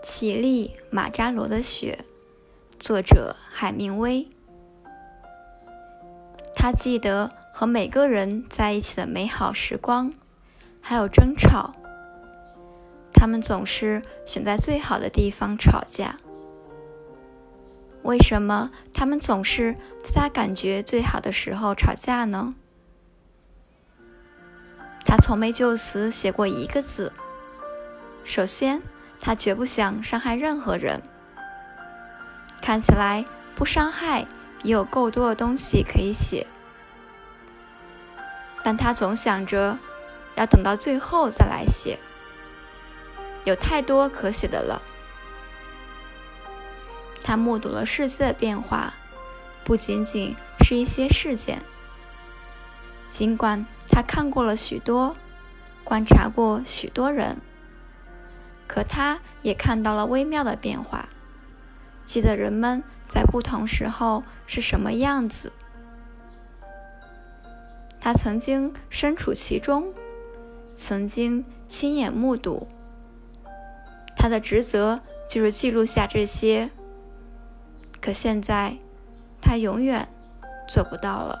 奇丽马扎罗的雪，作者海明威。他记得和每个人在一起的美好时光，还有争吵。他们总是选在最好的地方吵架。为什么他们总是在他感觉最好的时候吵架呢？他从没就此写过一个字。首先。他绝不想伤害任何人。看起来不伤害也有够多的东西可以写，但他总想着要等到最后再来写，有太多可写的了。他目睹了世界的变化，不仅仅是一些事件。尽管他看过了许多，观察过许多人。可他也看到了微妙的变化，记得人们在不同时候是什么样子。他曾经身处其中，曾经亲眼目睹。他的职责就是记录下这些。可现在，他永远做不到了。